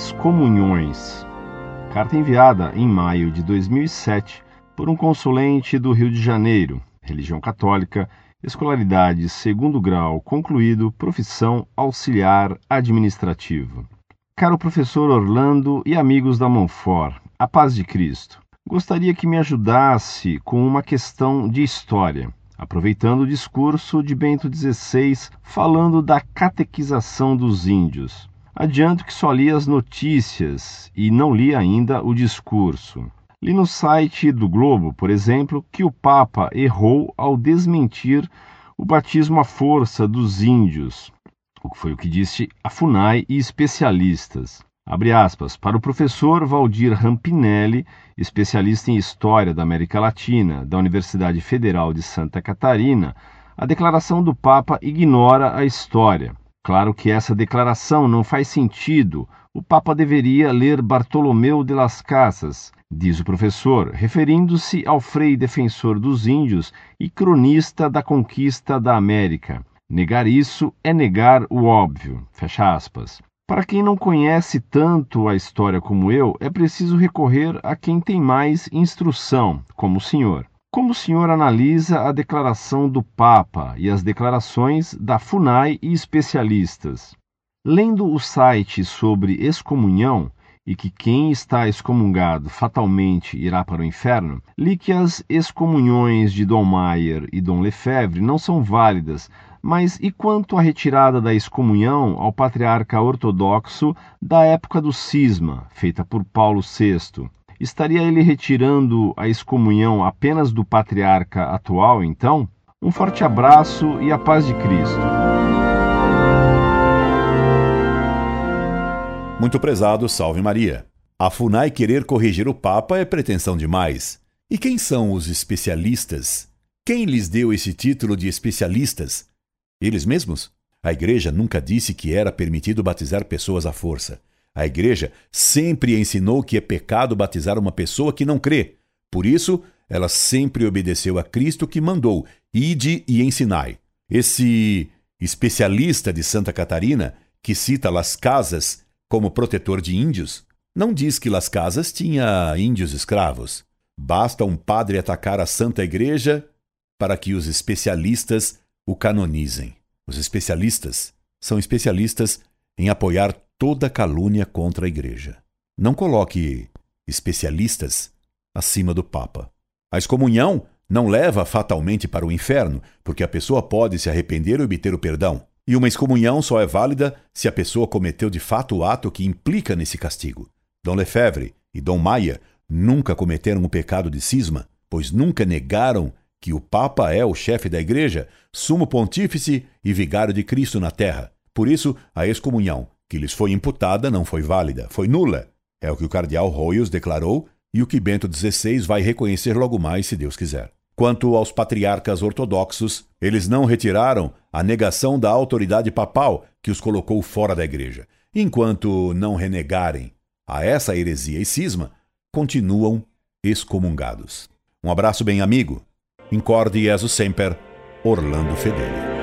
excomunhões. Carta enviada em maio de 2007 por um consulente do Rio de Janeiro, religião católica, escolaridade segundo grau concluído, profissão auxiliar administrativo. Caro professor Orlando e amigos da Monfort, a paz de Cristo. Gostaria que me ajudasse com uma questão de história, aproveitando o discurso de Bento XVI falando da catequização dos índios. Adianto que só li as notícias e não li ainda o discurso. Li no site do Globo, por exemplo, que o Papa errou ao desmentir o batismo à força dos índios, o que foi o que disse a FUNAI e especialistas. Abre aspas, para o professor Valdir Rampinelli, especialista em História da América Latina, da Universidade Federal de Santa Catarina, a declaração do Papa ignora a história. Claro que essa declaração não faz sentido. O Papa deveria ler Bartolomeu de las Casas, diz o professor, referindo-se ao frei defensor dos índios e cronista da conquista da América. Negar isso é negar o óbvio. Fecha aspas. Para quem não conhece tanto a história como eu, é preciso recorrer a quem tem mais instrução, como o senhor. Como o senhor analisa a declaração do Papa e as declarações da FUNAI e especialistas? Lendo o site sobre excomunhão e que quem está excomungado fatalmente irá para o inferno, li que as excomunhões de Dom Maier e Dom Lefebvre não são válidas mas e quanto à retirada da excomunhão ao patriarca ortodoxo da época do cisma, feita por Paulo VI? Estaria ele retirando a excomunhão apenas do patriarca atual, então? Um forte abraço e a paz de Cristo. Muito prezado, salve Maria. A FUNAI querer corrigir o Papa é pretensão demais. E quem são os especialistas? Quem lhes deu esse título de especialistas? Eles mesmos? A igreja nunca disse que era permitido batizar pessoas à força. A igreja sempre ensinou que é pecado batizar uma pessoa que não crê. Por isso, ela sempre obedeceu a Cristo que mandou: ide e ensinai. Esse especialista de Santa Catarina, que cita Las Casas como protetor de índios, não diz que Las Casas tinha índios escravos. Basta um padre atacar a Santa Igreja para que os especialistas o canonizem. Os especialistas são especialistas em apoiar toda calúnia contra a Igreja. Não coloque especialistas acima do Papa. A excomunhão não leva fatalmente para o inferno, porque a pessoa pode se arrepender e obter o perdão. E uma excomunhão só é válida se a pessoa cometeu de fato o ato que implica nesse castigo. Dom Lefebvre e Dom Maia nunca cometeram o pecado de cisma, pois nunca negaram que o Papa é o chefe da Igreja, sumo pontífice e vigário de Cristo na terra. Por isso, a excomunhão que lhes foi imputada não foi válida, foi nula. É o que o cardeal Royos declarou e o que Bento XVI vai reconhecer logo mais, se Deus quiser. Quanto aos patriarcas ortodoxos, eles não retiraram a negação da autoridade papal que os colocou fora da igreja. Enquanto não renegarem a essa heresia e cisma, continuam excomungados. Um abraço bem amigo Incorde Jesus Semper, Orlando Fedeli.